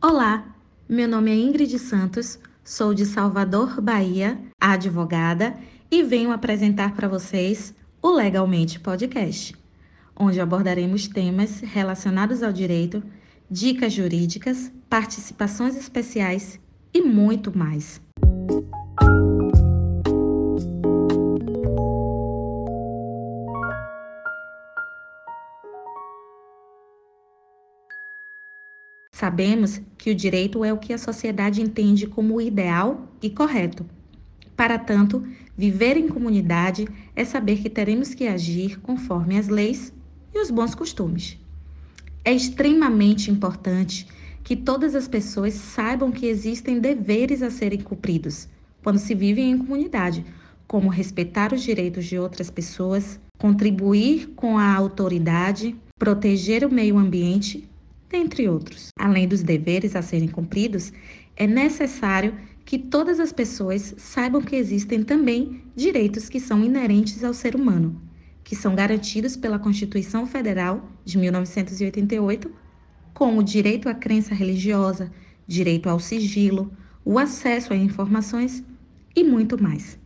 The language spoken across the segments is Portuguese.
Olá, meu nome é Ingrid Santos, sou de Salvador, Bahia, advogada, e venho apresentar para vocês o Legalmente Podcast, onde abordaremos temas relacionados ao direito, dicas jurídicas, participações especiais e muito mais. Sabemos que o direito é o que a sociedade entende como ideal e correto. Para tanto, viver em comunidade é saber que teremos que agir conforme as leis e os bons costumes. É extremamente importante que todas as pessoas saibam que existem deveres a serem cumpridos quando se vive em comunidade, como respeitar os direitos de outras pessoas, contribuir com a autoridade, proteger o meio ambiente dentre outros. Além dos deveres a serem cumpridos, é necessário que todas as pessoas saibam que existem também direitos que são inerentes ao ser humano, que são garantidos pela Constituição Federal de 1988, como o direito à crença religiosa, direito ao sigilo, o acesso a informações e muito mais.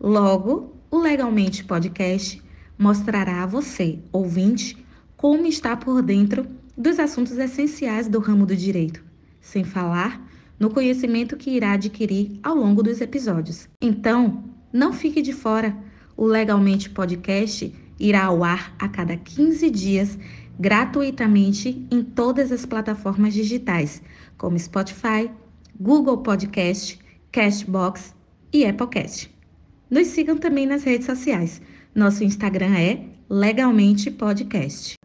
Logo, o Legalmente Podcast mostrará a você, ouvinte, como está por dentro dos assuntos essenciais do ramo do direito, sem falar no conhecimento que irá adquirir ao longo dos episódios. Então, não fique de fora. O Legalmente Podcast irá ao ar a cada 15 dias, gratuitamente em todas as plataformas digitais, como Spotify, Google Podcast, Castbox e Applecast. Nos sigam também nas redes sociais. Nosso Instagram é Legalmente Podcast.